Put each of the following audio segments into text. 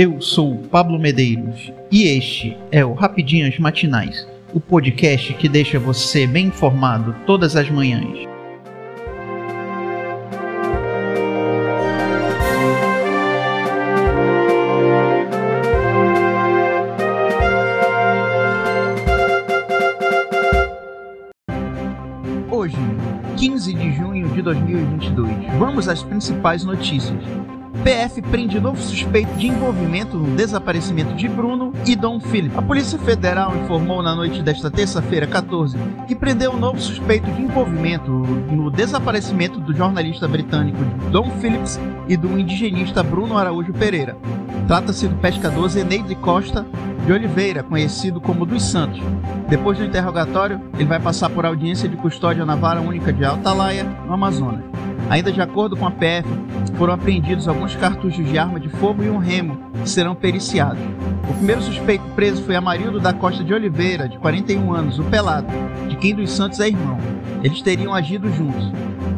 Eu sou Pablo Medeiros e este é o Rapidinhas Matinais, o podcast que deixa você bem informado todas as manhãs. Hoje, 15 de junho de 2022, vamos às principais notícias. PF prende novo suspeito de envolvimento no desaparecimento de Bruno e Dom Philip. A Polícia Federal informou na noite desta terça-feira, 14, que prendeu um novo suspeito de envolvimento no desaparecimento do jornalista britânico Dom Phillips e do indigenista Bruno Araújo Pereira. Trata-se do pescador Zeneide Costa de Oliveira, conhecido como dos Santos. Depois do interrogatório, ele vai passar por audiência de custódia na Vara Única de Altalaia, no Amazonas. Ainda de acordo com a PF, foram apreendidos alguns cartuchos de arma de fogo e um remo, que serão periciados. O primeiro suspeito preso foi Amarildo da Costa de Oliveira, de 41 anos, o Pelado, de quem dos Santos é irmão. Eles teriam agido juntos.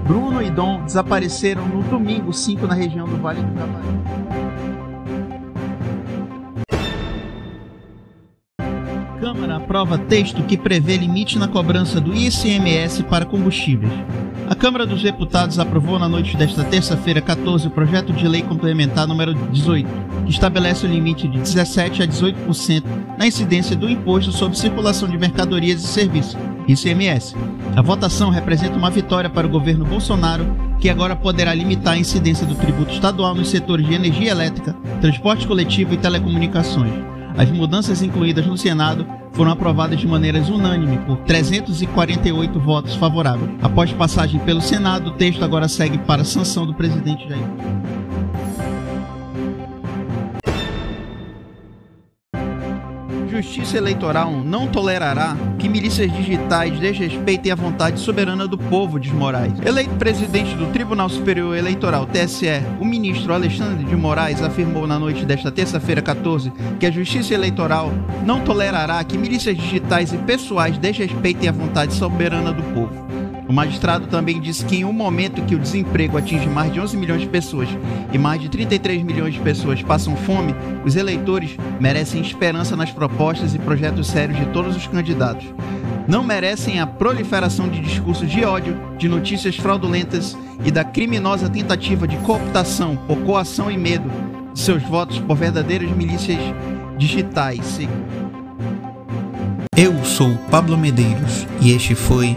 Bruno e Dom desapareceram no domingo 5 na região do Vale do Javari. Câmara aprova texto que prevê limite na cobrança do ICMS para combustíveis. A Câmara dos Deputados aprovou na noite desta terça-feira 14 o projeto de lei complementar número 18, que estabelece o limite de 17 a 18% na incidência do imposto sobre circulação de mercadorias e serviços, ICMS. A votação representa uma vitória para o governo Bolsonaro, que agora poderá limitar a incidência do tributo estadual nos setores de energia elétrica, transporte coletivo e telecomunicações. As mudanças incluídas no Senado foram aprovadas de maneira unânime por 348 votos favoráveis. Após passagem pelo Senado, o texto agora segue para a sanção do presidente Jair. Justiça Eleitoral não tolerará que milícias digitais desrespeitem a vontade soberana do povo, diz Moraes. Eleito presidente do Tribunal Superior Eleitoral, TSE, o ministro Alexandre de Moraes afirmou na noite desta terça-feira, 14, que a Justiça Eleitoral não tolerará que milícias digitais e pessoais desrespeitem a vontade soberana do povo. O magistrado também disse que em um momento que o desemprego atinge mais de 11 milhões de pessoas e mais de 33 milhões de pessoas passam fome, os eleitores merecem esperança nas propostas e projetos sérios de todos os candidatos. Não merecem a proliferação de discursos de ódio, de notícias fraudulentas e da criminosa tentativa de cooptação por coação e medo de seus votos por verdadeiras milícias digitais. Eu sou Pablo Medeiros e este foi